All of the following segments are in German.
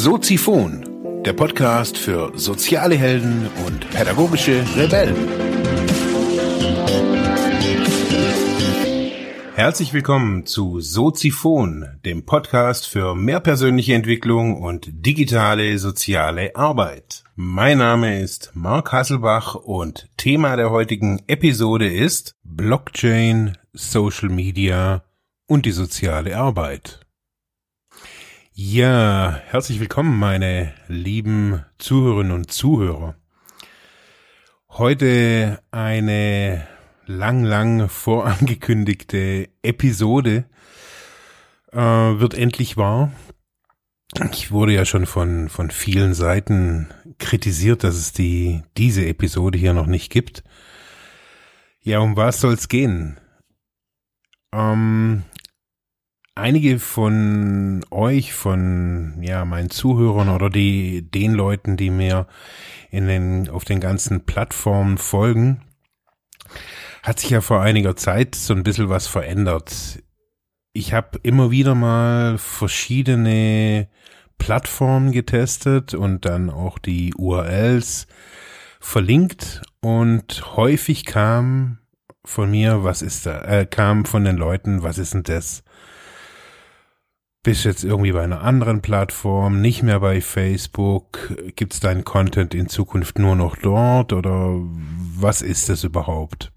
Soziphon, der Podcast für soziale Helden und pädagogische Rebellen. Herzlich willkommen zu Soziphon, dem Podcast für mehr persönliche Entwicklung und digitale soziale Arbeit. Mein Name ist Mark Hasselbach und Thema der heutigen Episode ist Blockchain, Social Media und die soziale Arbeit. Ja, herzlich willkommen, meine lieben Zuhörerinnen und Zuhörer. Heute eine lang, lang vorangekündigte Episode äh, wird endlich wahr. Ich wurde ja schon von, von vielen Seiten kritisiert, dass es die, diese Episode hier noch nicht gibt. Ja, um was soll's gehen? Ähm, einige von euch, von ja meinen Zuhörern oder die den Leuten, die mir in den auf den ganzen Plattformen folgen, hat sich ja vor einiger Zeit so ein bisschen was verändert. Ich habe immer wieder mal verschiedene Plattformen getestet und dann auch die URLs verlinkt und häufig kam von mir, was ist da, äh, kam von den Leuten, was ist denn das? Bist jetzt irgendwie bei einer anderen Plattform, nicht mehr bei Facebook, gibt's deinen Content in Zukunft nur noch dort oder was ist das überhaupt?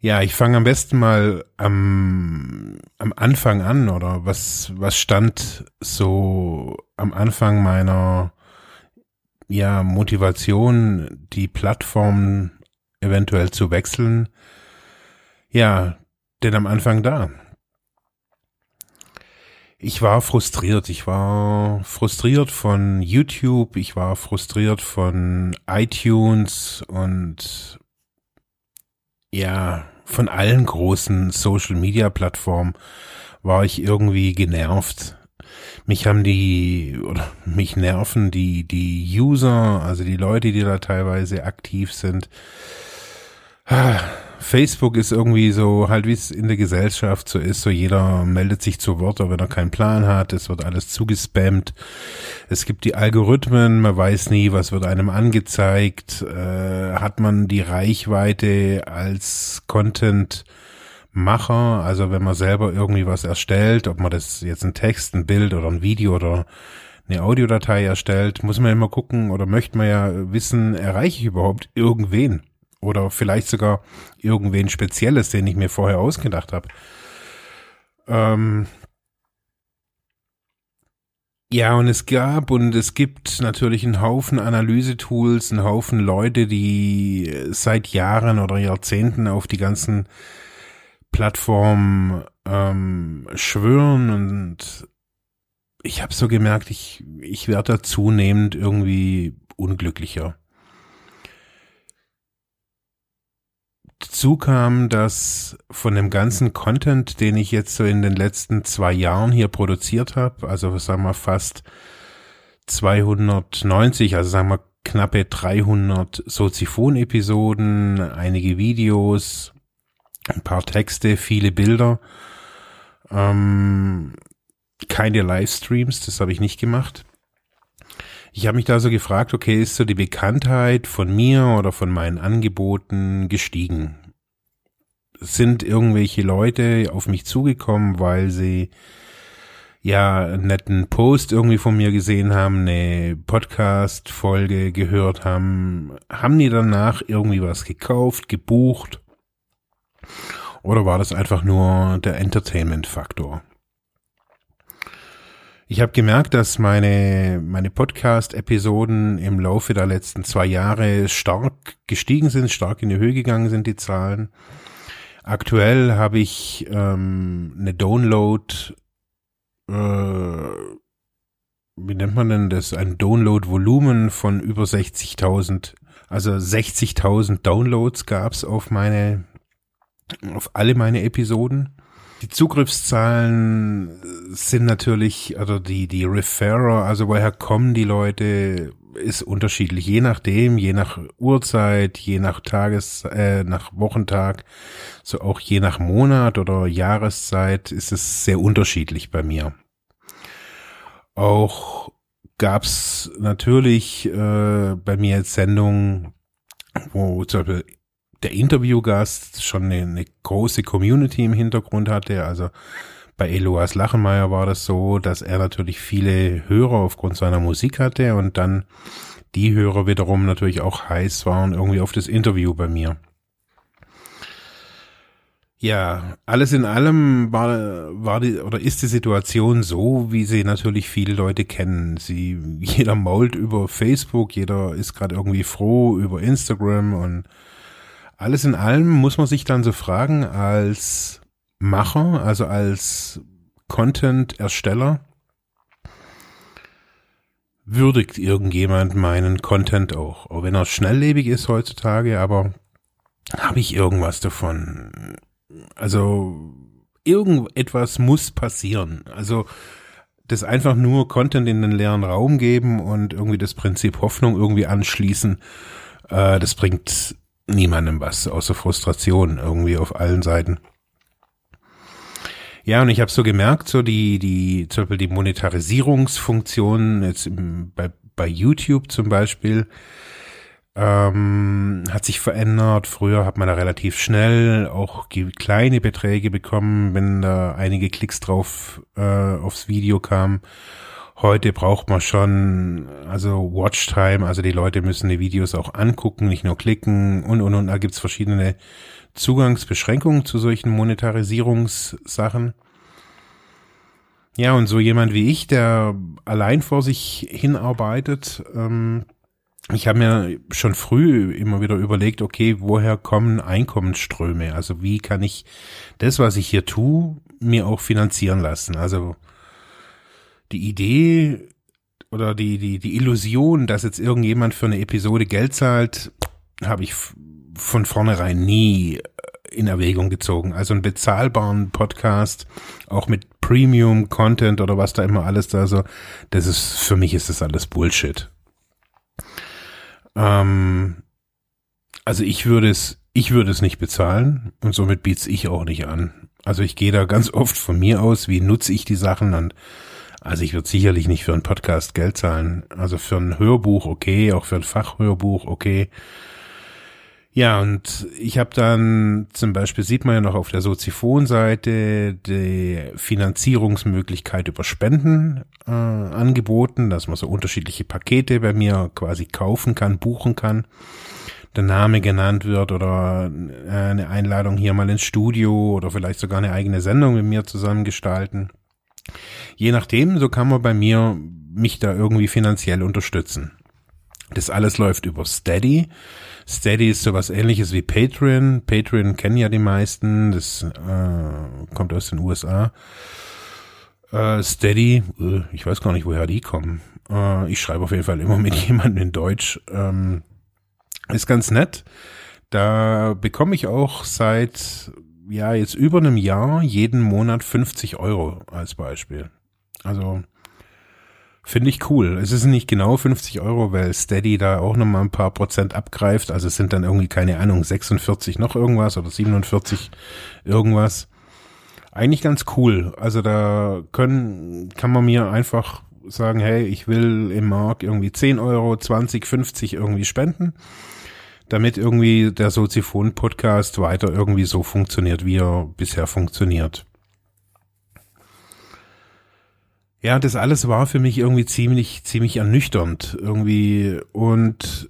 Ja, ich fange am besten mal am, am Anfang an oder was, was stand so am Anfang meiner ja, Motivation, die Plattform eventuell zu wechseln? Ja, denn am Anfang da ich war frustriert. Ich war frustriert von YouTube, ich war frustriert von iTunes und ja, von allen großen Social Media Plattformen war ich irgendwie genervt. Mich haben die, oder mich nerven die, die User, also die Leute, die da teilweise aktiv sind. Facebook ist irgendwie so, halt wie es in der Gesellschaft so ist, so jeder meldet sich zu Wort, wenn er keinen Plan hat, es wird alles zugespammt. Es gibt die Algorithmen, man weiß nie, was wird einem angezeigt, äh, hat man die Reichweite als Content Macher, also wenn man selber irgendwie was erstellt, ob man das jetzt ein Text, ein Bild oder ein Video oder eine Audiodatei erstellt, muss man immer gucken oder möchte man ja wissen, erreiche ich überhaupt irgendwen? Oder vielleicht sogar irgendwen Spezielles, den ich mir vorher ausgedacht habe. Ähm ja, und es gab und es gibt natürlich einen Haufen Analysetools, einen Haufen Leute, die seit Jahren oder Jahrzehnten auf die ganzen Plattformen ähm, schwören und ich habe so gemerkt, ich, ich werde da zunehmend irgendwie unglücklicher. Dazu kam, dass von dem ganzen Content, den ich jetzt so in den letzten zwei Jahren hier produziert habe, also sagen wir fast 290, also sagen wir knappe 300 Soziphon-Episoden, einige Videos, ein paar Texte, viele Bilder, ähm, keine Livestreams, das habe ich nicht gemacht. Ich habe mich da so gefragt, okay, ist so die Bekanntheit von mir oder von meinen Angeboten gestiegen? Sind irgendwelche Leute auf mich zugekommen, weil sie ja einen netten Post irgendwie von mir gesehen haben, eine Podcast-Folge gehört haben? Haben die danach irgendwie was gekauft, gebucht? Oder war das einfach nur der Entertainment-Faktor? Ich habe gemerkt, dass meine, meine Podcast-Episoden im Laufe der letzten zwei Jahre stark gestiegen sind, stark in die Höhe gegangen sind, die Zahlen. Aktuell habe ich ähm, eine Download, äh, wie nennt man denn das, ein Download-Volumen von über 60.000, also 60.000 Downloads gab's auf meine, auf alle meine Episoden. Die Zugriffszahlen sind natürlich, also die, die Referrer, also woher kommen die Leute, ist unterschiedlich, je nachdem, je nach Uhrzeit, je nach Tages, äh, nach Wochentag, so auch je nach Monat oder Jahreszeit ist es sehr unterschiedlich bei mir. Auch gab's natürlich äh, bei mir Sendungen, wo zum Beispiel der Interviewgast schon eine, eine große Community im Hintergrund hatte. Also bei Eloas Lachenmeier war das so, dass er natürlich viele Hörer aufgrund seiner Musik hatte und dann die Hörer wiederum natürlich auch heiß waren irgendwie auf das Interview bei mir. Ja, alles in allem war, war die, oder ist die Situation so, wie sie natürlich viele Leute kennen. Sie, jeder mault über Facebook, jeder ist gerade irgendwie froh über Instagram und alles in allem muss man sich dann so fragen als Macher, also als Content-Ersteller, würdigt irgendjemand meinen Content auch, auch wenn er schnelllebig ist heutzutage, aber habe ich irgendwas davon? Also irgendetwas muss passieren. Also das einfach nur Content in den leeren Raum geben und irgendwie das Prinzip Hoffnung irgendwie anschließen, äh, das bringt niemandem was, außer Frustration irgendwie auf allen Seiten. Ja, und ich habe so gemerkt, so die, die, zum Beispiel die Monetarisierungsfunktion jetzt im, bei, bei YouTube zum Beispiel, ähm, hat sich verändert. Früher hat man da relativ schnell auch kleine Beträge bekommen, wenn da einige Klicks drauf äh, aufs Video kamen. Heute braucht man schon, also Watchtime, also die Leute müssen die Videos auch angucken, nicht nur klicken und und und. Da gibt's verschiedene Zugangsbeschränkungen zu solchen Monetarisierungssachen. Ja, und so jemand wie ich, der allein vor sich hinarbeitet, ähm, ich habe mir schon früh immer wieder überlegt, okay, woher kommen Einkommensströme? Also wie kann ich das, was ich hier tue, mir auch finanzieren lassen? Also die Idee oder die, die, die Illusion, dass jetzt irgendjemand für eine Episode Geld zahlt, habe ich von vornherein nie in Erwägung gezogen. Also einen bezahlbaren Podcast, auch mit Premium Content oder was da immer alles da so, das ist, für mich ist das alles Bullshit. Ähm, also ich würde es, ich würde es nicht bezahlen und somit biet's ich auch nicht an. Also ich gehe da ganz oft von mir aus, wie nutze ich die Sachen und also ich würde sicherlich nicht für einen Podcast Geld zahlen. Also für ein Hörbuch okay, auch für ein Fachhörbuch okay. Ja, und ich habe dann zum Beispiel, sieht man ja noch auf der Soziphon-Seite, die Finanzierungsmöglichkeit über Spenden äh, angeboten, dass man so unterschiedliche Pakete bei mir quasi kaufen kann, buchen kann, der Name genannt wird oder äh, eine Einladung hier mal ins Studio oder vielleicht sogar eine eigene Sendung mit mir zusammen gestalten. Je nachdem, so kann man bei mir mich da irgendwie finanziell unterstützen. Das alles läuft über Steady. Steady ist sowas ähnliches wie Patreon. Patreon kennen ja die meisten. Das äh, kommt aus den USA. Äh, Steady, äh, ich weiß gar nicht, woher die kommen. Äh, ich schreibe auf jeden Fall immer mit jemandem in Deutsch. Ähm, ist ganz nett. Da bekomme ich auch seit ja jetzt über einem Jahr jeden Monat 50 Euro als Beispiel. Also Finde ich cool. Es ist nicht genau 50 Euro, weil Steady da auch nochmal ein paar Prozent abgreift. Also es sind dann irgendwie, keine Ahnung, 46 noch irgendwas oder 47 irgendwas. Eigentlich ganz cool. Also da können, kann man mir einfach sagen, hey, ich will im Markt irgendwie 10 Euro, 20, 50 irgendwie spenden, damit irgendwie der Soziphon-Podcast weiter irgendwie so funktioniert, wie er bisher funktioniert. Ja, das alles war für mich irgendwie ziemlich, ziemlich ernüchternd irgendwie und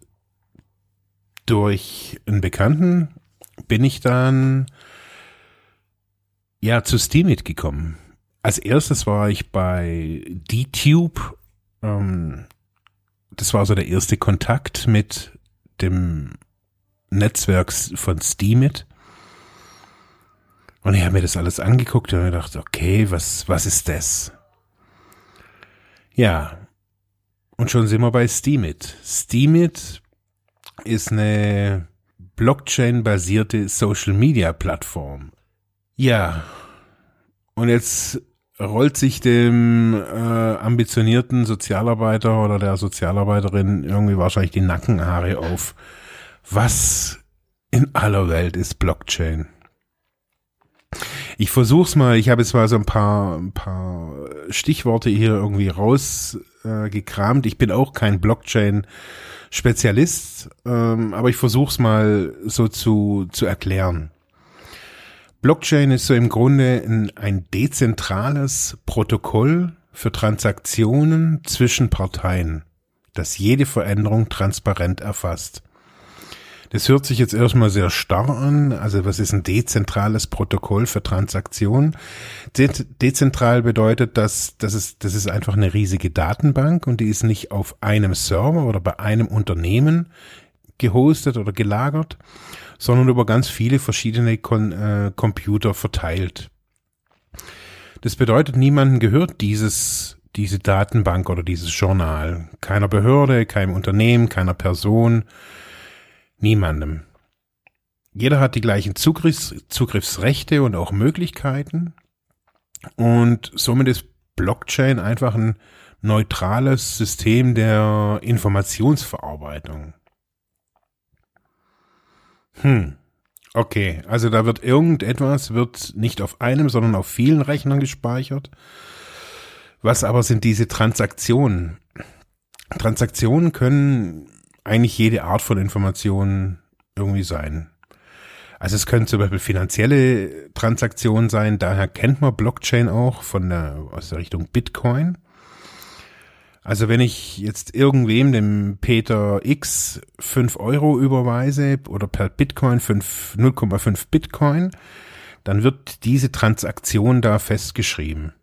durch einen Bekannten bin ich dann ja zu Steamit gekommen. Als erstes war ich bei DTube. Ähm, das war so der erste Kontakt mit dem Netzwerk von Steamit. Und ich habe mir das alles angeguckt und gedacht, okay, was, was ist das? Ja. Und schon sind wir bei Steemit. Steemit ist eine Blockchain-basierte Social-Media-Plattform. Ja. Und jetzt rollt sich dem äh, ambitionierten Sozialarbeiter oder der Sozialarbeiterin irgendwie wahrscheinlich die Nackenhaare auf. Was in aller Welt ist Blockchain? Ich versuch's mal, ich habe jetzt mal so ein paar, ein paar Stichworte hier irgendwie rausgekramt. Äh, ich bin auch kein Blockchain-Spezialist, ähm, aber ich versuch's mal so zu, zu erklären. Blockchain ist so im Grunde ein, ein dezentrales Protokoll für Transaktionen zwischen Parteien, das jede Veränderung transparent erfasst. Das hört sich jetzt erstmal sehr starr an. Also was ist ein dezentrales Protokoll für Transaktionen? De dezentral bedeutet, dass das ist, das ist einfach eine riesige Datenbank und die ist nicht auf einem Server oder bei einem Unternehmen gehostet oder gelagert, sondern über ganz viele verschiedene Kon äh, Computer verteilt. Das bedeutet, niemandem gehört dieses, diese Datenbank oder dieses Journal. Keiner Behörde, keinem Unternehmen, keiner Person Niemandem. Jeder hat die gleichen Zugriffs Zugriffsrechte und auch Möglichkeiten. Und somit ist Blockchain einfach ein neutrales System der Informationsverarbeitung. Hm. Okay, also da wird irgendetwas, wird nicht auf einem, sondern auf vielen Rechnern gespeichert. Was aber sind diese Transaktionen? Transaktionen können eigentlich jede Art von Information irgendwie sein. Also es können zum Beispiel finanzielle Transaktionen sein, daher kennt man Blockchain auch von der, aus der Richtung Bitcoin. Also wenn ich jetzt irgendwem, dem Peter X, 5 Euro überweise oder per Bitcoin 0,5 Bitcoin, dann wird diese Transaktion da festgeschrieben.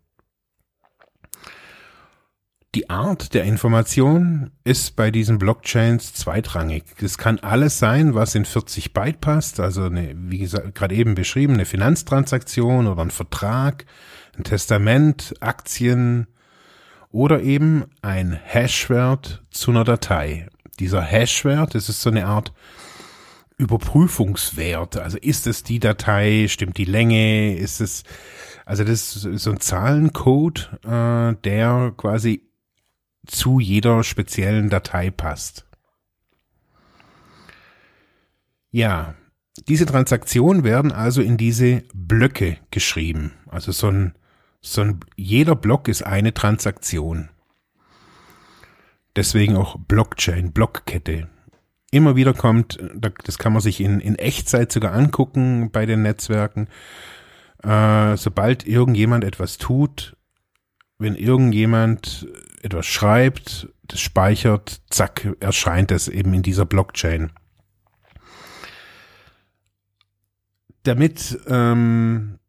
Die Art der Information ist bei diesen Blockchains zweitrangig. Es kann alles sein, was in 40 Byte passt, also eine, wie gesagt, gerade eben beschrieben, eine Finanztransaktion oder ein Vertrag, ein Testament, Aktien oder eben ein Hashwert zu einer Datei. Dieser Hashwert, das ist so eine Art Überprüfungswert. Also ist es die Datei, stimmt die Länge, ist es, also das ist so ein Zahlencode, äh, der quasi zu jeder speziellen Datei passt. Ja, diese Transaktionen werden also in diese Blöcke geschrieben. Also so ein, so ein, jeder Block ist eine Transaktion. Deswegen auch Blockchain, Blockkette. Immer wieder kommt, das kann man sich in, in Echtzeit sogar angucken bei den Netzwerken. Äh, sobald irgendjemand etwas tut, wenn irgendjemand etwas schreibt, das speichert, zack, erscheint es eben in dieser Blockchain. Damit ähm,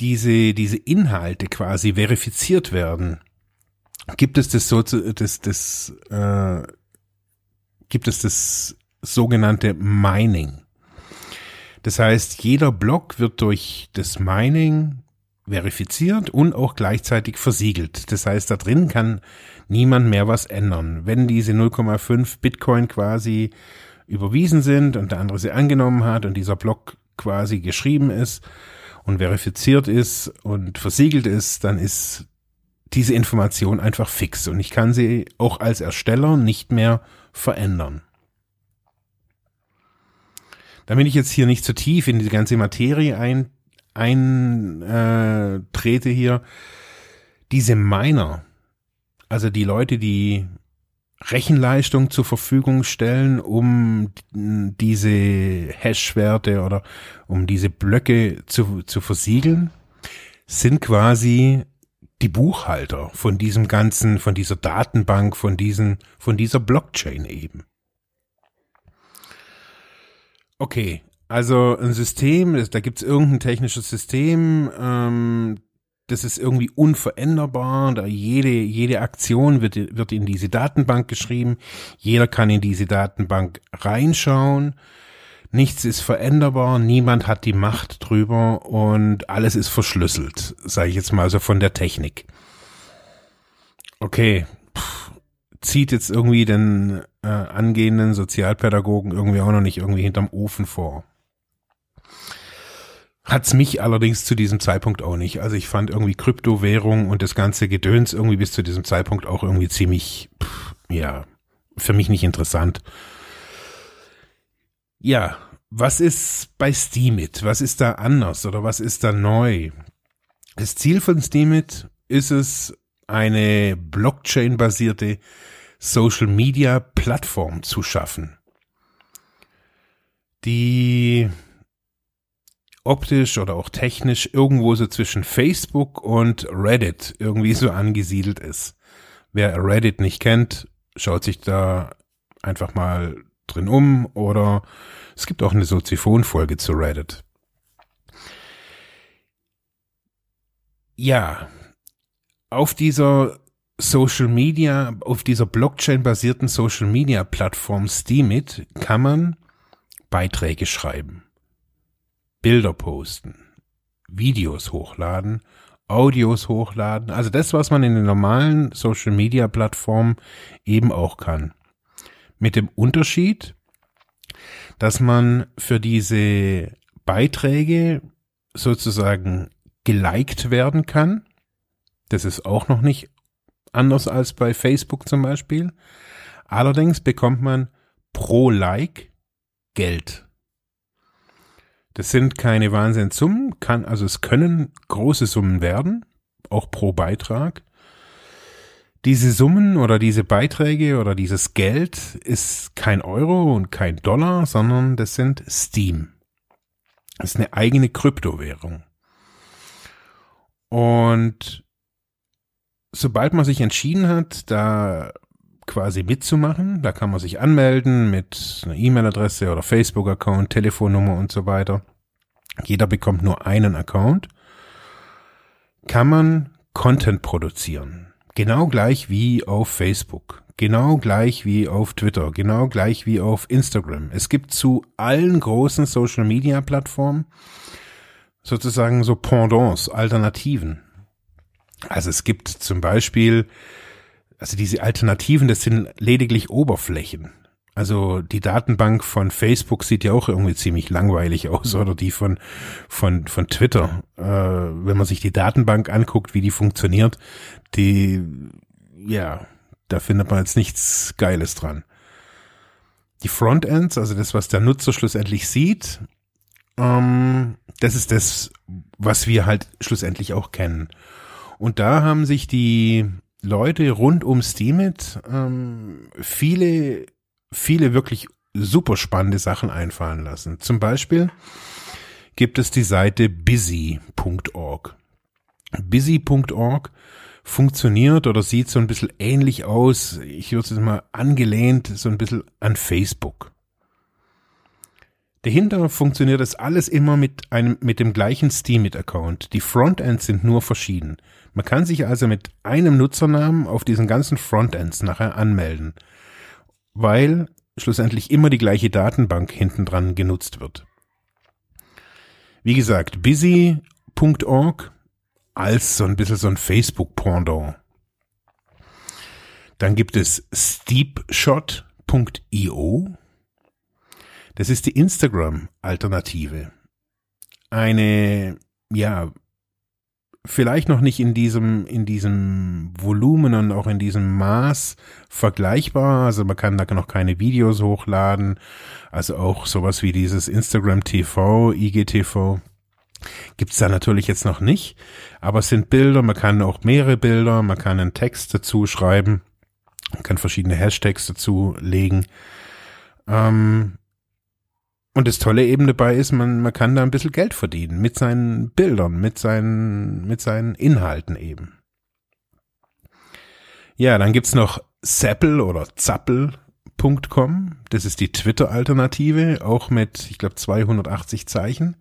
diese, diese Inhalte quasi verifiziert werden, gibt es das so das, das äh, gibt es das sogenannte Mining. Das heißt, jeder Block wird durch das Mining verifiziert und auch gleichzeitig versiegelt. Das heißt, da drin kann niemand mehr was ändern. Wenn diese 0,5 Bitcoin quasi überwiesen sind und der andere sie angenommen hat und dieser Block quasi geschrieben ist und verifiziert ist und versiegelt ist, dann ist diese Information einfach fix und ich kann sie auch als Ersteller nicht mehr verändern. Damit ich jetzt hier nicht zu tief in die ganze Materie ein eintrete äh, hier, diese Miner, also die Leute, die Rechenleistung zur Verfügung stellen, um diese Hash-Werte oder um diese Blöcke zu, zu versiegeln, sind quasi die Buchhalter von diesem ganzen, von dieser Datenbank, von diesen, von dieser Blockchain eben. Okay, also ein System, da gibt es irgendein technisches System, ähm, das ist irgendwie unveränderbar. Da jede, jede Aktion wird, wird in diese Datenbank geschrieben. Jeder kann in diese Datenbank reinschauen. Nichts ist veränderbar, niemand hat die Macht drüber und alles ist verschlüsselt, sage ich jetzt mal so von der Technik. Okay, Puh, zieht jetzt irgendwie den äh, angehenden Sozialpädagogen irgendwie auch noch nicht irgendwie hinterm Ofen vor. Hat's mich allerdings zu diesem Zeitpunkt auch nicht. Also ich fand irgendwie Kryptowährung und das ganze Gedöns irgendwie bis zu diesem Zeitpunkt auch irgendwie ziemlich, pff, ja, für mich nicht interessant. Ja, was ist bei Steemit? Was ist da anders oder was ist da neu? Das Ziel von Steemit ist es, eine Blockchain-basierte Social-Media-Plattform zu schaffen, die optisch oder auch technisch irgendwo so zwischen Facebook und Reddit irgendwie so angesiedelt ist. Wer Reddit nicht kennt, schaut sich da einfach mal drin um oder es gibt auch eine Soziphon-Folge zu Reddit. Ja, auf dieser Social Media, auf dieser Blockchain-basierten Social Media Plattform Steemit kann man Beiträge schreiben, Bilder posten, Videos hochladen, Audios hochladen, also das, was man in den normalen Social Media Plattformen eben auch kann. Mit dem Unterschied, dass man für diese Beiträge sozusagen geliked werden kann. Das ist auch noch nicht anders als bei Facebook zum Beispiel. Allerdings bekommt man pro Like Geld. Das sind keine Wahnsinnssummen, kann, also es können große Summen werden, auch pro Beitrag. Diese Summen oder diese Beiträge oder dieses Geld ist kein Euro und kein Dollar, sondern das sind Steam. Das ist eine eigene Kryptowährung. Und sobald man sich entschieden hat, da quasi mitzumachen, da kann man sich anmelden mit einer E-Mail-Adresse oder Facebook-Account, Telefonnummer und so weiter. Jeder bekommt nur einen Account. Kann man Content produzieren. Genau gleich wie auf Facebook, genau gleich wie auf Twitter, genau gleich wie auf Instagram. Es gibt zu allen großen Social Media Plattformen sozusagen so Pendants, Alternativen. Also es gibt zum Beispiel, also diese Alternativen, das sind lediglich Oberflächen. Also die Datenbank von Facebook sieht ja auch irgendwie ziemlich langweilig aus oder die von von von Twitter. Äh, wenn man sich die Datenbank anguckt, wie die funktioniert, die ja, da findet man jetzt nichts Geiles dran. Die Frontends, also das, was der Nutzer schlussendlich sieht, ähm, das ist das, was wir halt schlussendlich auch kennen. Und da haben sich die Leute rund um Steemit ähm, viele viele wirklich super spannende Sachen einfallen lassen. Zum Beispiel gibt es die Seite busy.org. Busy.org funktioniert oder sieht so ein bisschen ähnlich aus, ich würde es mal angelehnt, so ein bisschen an Facebook. Dahinter funktioniert das alles immer mit einem, mit dem gleichen Steemit-Account. Die Frontends sind nur verschieden. Man kann sich also mit einem Nutzernamen auf diesen ganzen Frontends nachher anmelden weil schlussendlich immer die gleiche Datenbank hinten dran genutzt wird. Wie gesagt, busy.org als so ein bisschen so ein Facebook-Pendant. Dann gibt es steepshot.io. Das ist die Instagram-Alternative. Eine, ja, vielleicht noch nicht in diesem, in diesem Volumen und auch in diesem Maß vergleichbar. Also man kann da noch keine Videos hochladen. Also auch sowas wie dieses Instagram TV, IGTV gibt's da natürlich jetzt noch nicht. Aber es sind Bilder, man kann auch mehrere Bilder, man kann einen Text dazu schreiben, man kann verschiedene Hashtags dazu legen. Ähm, und das Tolle eben dabei ist, man, man kann da ein bisschen Geld verdienen mit seinen Bildern, mit seinen, mit seinen Inhalten eben. Ja, dann gibt's noch Zappel oder Zappel.com. Das ist die Twitter-Alternative, auch mit, ich glaube, 280 Zeichen.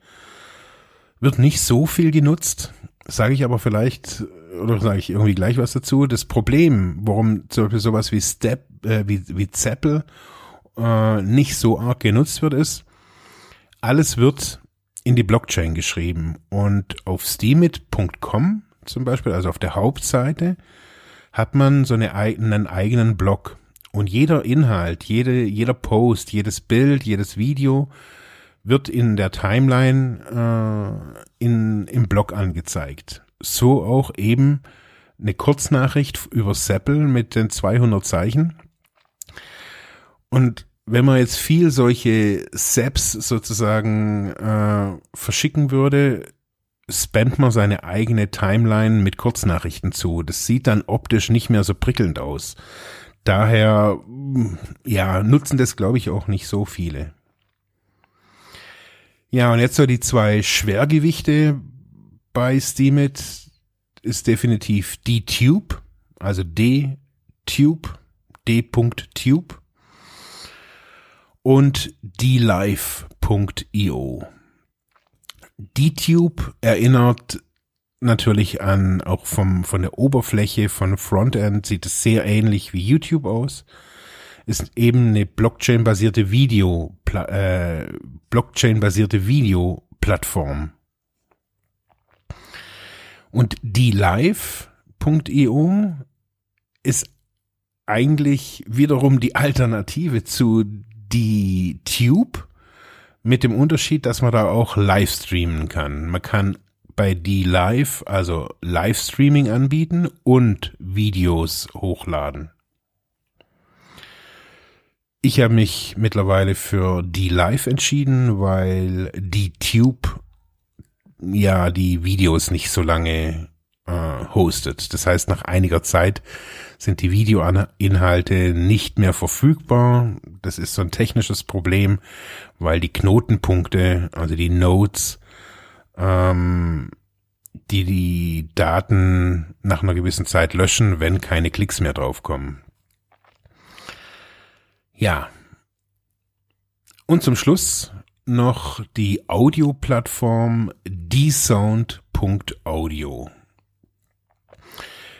Wird nicht so viel genutzt, sage ich aber vielleicht, oder sage ich irgendwie gleich was dazu. Das Problem, warum zum Beispiel sowas wie Step, äh, wie, wie Zappel äh, nicht so arg genutzt wird, ist, alles wird in die Blockchain geschrieben und auf steemit.com zum Beispiel, also auf der Hauptseite, hat man so eine, einen eigenen Blog. Und jeder Inhalt, jede, jeder Post, jedes Bild, jedes Video wird in der Timeline äh, in, im Blog angezeigt. So auch eben eine Kurznachricht über Seppel mit den 200 Zeichen. Und wenn man jetzt viel solche Saps sozusagen äh, verschicken würde, spannt man seine eigene Timeline mit Kurznachrichten zu. Das sieht dann optisch nicht mehr so prickelnd aus. Daher, ja, nutzen das glaube ich auch nicht so viele. Ja, und jetzt so die zwei Schwergewichte bei Steamit ist definitiv D-Tube, also D-Tube, D.Tube und dlive.io. D-Tube erinnert natürlich an, auch vom, von der Oberfläche von Frontend sieht es sehr ähnlich wie YouTube aus. Ist eben eine Blockchain-basierte Video, äh, Blockchain-basierte Videoplattform. Und die live.io ist eigentlich wiederum die Alternative zu die Tube mit dem Unterschied, dass man da auch live streamen kann. Man kann bei die Live, also Livestreaming anbieten und Videos hochladen. Ich habe mich mittlerweile für die Live entschieden, weil die Tube ja die Videos nicht so lange äh, hostet. Das heißt, nach einiger Zeit sind die Videoinhalte nicht mehr verfügbar. Das ist so ein technisches Problem, weil die Knotenpunkte, also die Nodes, ähm, die die Daten nach einer gewissen Zeit löschen, wenn keine Klicks mehr draufkommen. Ja. Und zum Schluss noch die Audioplattform dsound.audio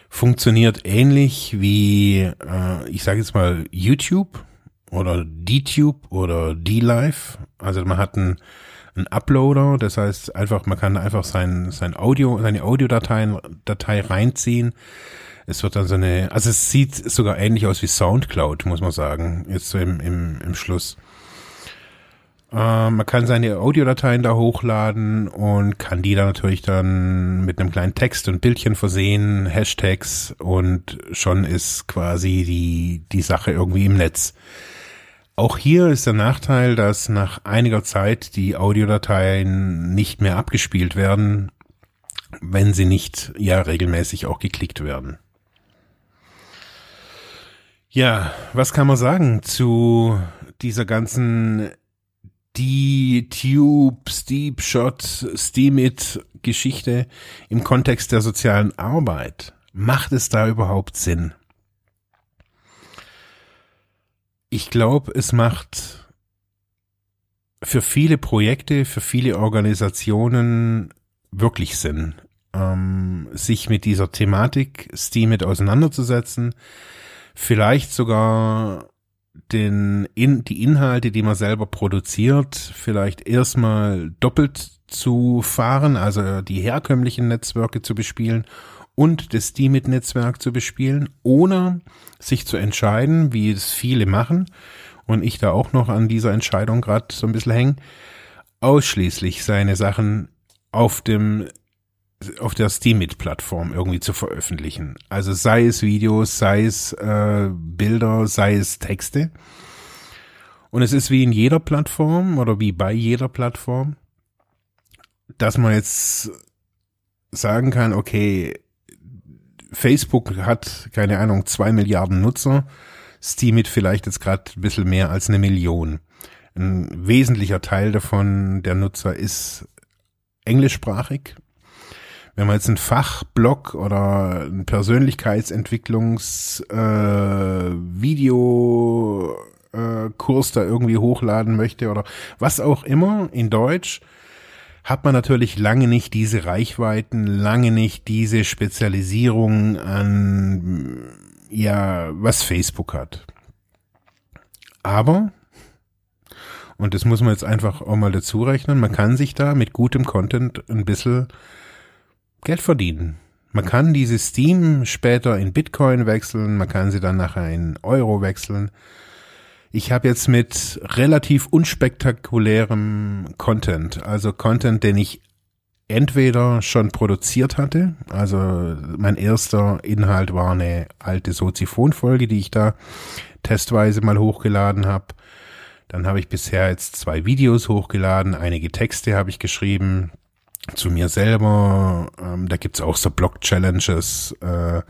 funktioniert ähnlich wie, äh, ich sage jetzt mal, YouTube oder DTube oder DLive. Also man hat einen, einen Uploader, das heißt einfach, man kann einfach sein, sein Audio, seine Audiodateien Datei reinziehen. Es wird dann so eine, also es sieht sogar ähnlich aus wie Soundcloud, muss man sagen, jetzt so im, im, im Schluss. Äh, man kann seine Audiodateien da hochladen und kann die dann natürlich dann mit einem kleinen Text und Bildchen versehen, Hashtags und schon ist quasi die, die Sache irgendwie im Netz. Auch hier ist der Nachteil, dass nach einiger Zeit die Audiodateien nicht mehr abgespielt werden, wenn sie nicht ja regelmäßig auch geklickt werden. Ja, was kann man sagen zu dieser ganzen die Tube, Steep Shot, Steamit Geschichte im Kontext der sozialen Arbeit. Macht es da überhaupt Sinn? Ich glaube, es macht für viele Projekte, für viele Organisationen wirklich Sinn, ähm, sich mit dieser Thematik Steamit auseinanderzusetzen, vielleicht sogar den in, die Inhalte, die man selber produziert, vielleicht erstmal doppelt zu fahren, also die herkömmlichen Netzwerke zu bespielen und das Steemit-Netzwerk zu bespielen, ohne sich zu entscheiden, wie es viele machen, und ich da auch noch an dieser Entscheidung gerade so ein bisschen hängen, ausschließlich seine Sachen auf dem auf der Steamit-Plattform irgendwie zu veröffentlichen. Also sei es Videos, sei es äh, Bilder, sei es Texte. Und es ist wie in jeder Plattform oder wie bei jeder Plattform, dass man jetzt sagen kann, okay, Facebook hat, keine Ahnung, zwei Milliarden Nutzer, Steamit vielleicht jetzt gerade ein bisschen mehr als eine Million. Ein wesentlicher Teil davon der Nutzer ist englischsprachig, wenn man jetzt einen Fachblog oder einen Persönlichkeitsentwicklungs äh, Video äh, Kurs da irgendwie hochladen möchte oder was auch immer in Deutsch, hat man natürlich lange nicht diese Reichweiten, lange nicht diese Spezialisierung an ja, was Facebook hat. Aber und das muss man jetzt einfach auch mal dazu rechnen, man kann sich da mit gutem Content ein bisschen Geld verdienen. Man kann diese Steam später in Bitcoin wechseln, man kann sie dann nachher in Euro wechseln. Ich habe jetzt mit relativ unspektakulärem Content, also Content, den ich entweder schon produziert hatte, also mein erster Inhalt war eine alte Soziphon-Folge, die ich da testweise mal hochgeladen habe, Dann habe ich bisher jetzt zwei Videos hochgeladen, einige Texte habe ich geschrieben zu mir selber. Ähm, da gibt's auch so Blog-Challenges, äh,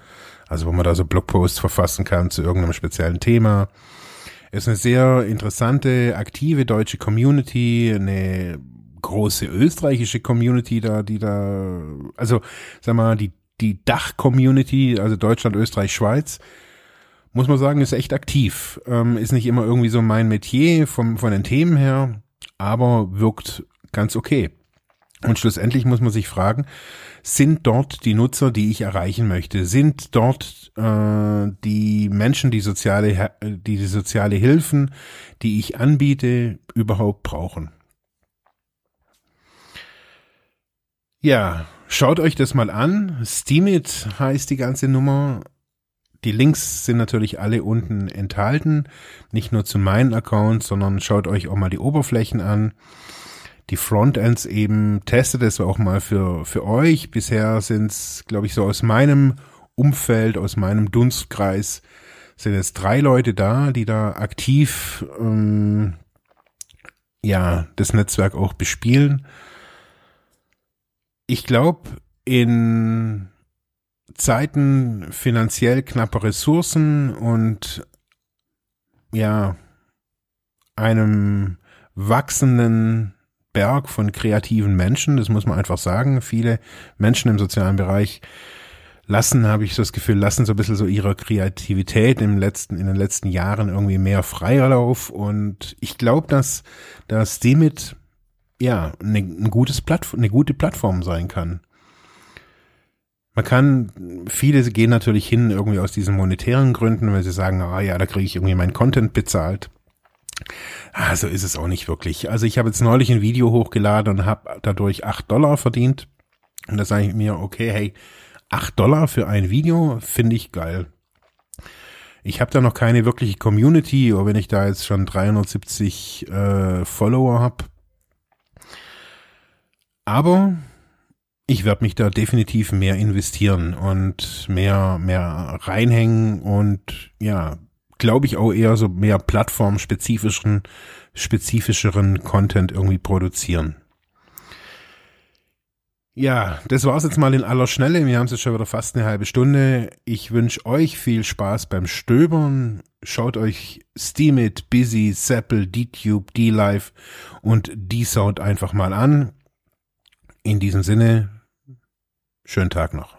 also wo man da so Blogposts verfassen kann zu irgendeinem speziellen Thema. Ist eine sehr interessante, aktive deutsche Community, eine große österreichische Community da, die da, also sag mal, die, die Dach-Community, also Deutschland, Österreich, Schweiz, muss man sagen, ist echt aktiv. Ähm, ist nicht immer irgendwie so mein Metier vom, von den Themen her, aber wirkt ganz okay. Und schlussendlich muss man sich fragen, sind dort die Nutzer, die ich erreichen möchte? Sind dort äh, die Menschen, die soziale, die, die soziale Hilfen, die ich anbiete, überhaupt brauchen? Ja, schaut euch das mal an. Steamit heißt die ganze Nummer. Die Links sind natürlich alle unten enthalten. Nicht nur zu meinen Accounts, sondern schaut euch auch mal die Oberflächen an. Die Frontends eben, testet es auch mal für, für euch. Bisher sind es, glaube ich, so aus meinem Umfeld, aus meinem Dunstkreis, sind jetzt drei Leute da, die da aktiv ähm, ja das Netzwerk auch bespielen ich glaube, in Zeiten finanziell knapper Ressourcen und ja, einem wachsenden Berg von kreativen Menschen, das muss man einfach sagen. Viele Menschen im sozialen Bereich lassen, habe ich so das Gefühl, lassen so ein bisschen so ihre Kreativität im letzten, in den letzten Jahren irgendwie mehr freier Lauf. Und ich glaube, dass, dass damit ja, eine, ein gutes Plattform, eine gute Plattform sein kann. Man kann, viele gehen natürlich hin irgendwie aus diesen monetären Gründen, weil sie sagen, ah ja, da kriege ich irgendwie meinen Content bezahlt. Ah, so ist es auch nicht wirklich. Also ich habe jetzt neulich ein Video hochgeladen und habe dadurch acht Dollar verdient. Und da sage ich mir, okay, hey, acht Dollar für ein Video finde ich geil. Ich habe da noch keine wirkliche Community, aber wenn ich da jetzt schon 370 äh, Follower habe, aber ich werde mich da definitiv mehr investieren und mehr, mehr reinhängen und ja, glaube ich auch eher so mehr plattformspezifischen, spezifischeren Content irgendwie produzieren. Ja, das war's jetzt mal in aller Schnelle. Wir haben es jetzt schon wieder fast eine halbe Stunde. Ich wünsche euch viel Spaß beim Stöbern. Schaut euch Steamit, Busy, Seppel, DTube, D-Live und D-Sound einfach mal an. In diesem Sinne, schönen Tag noch.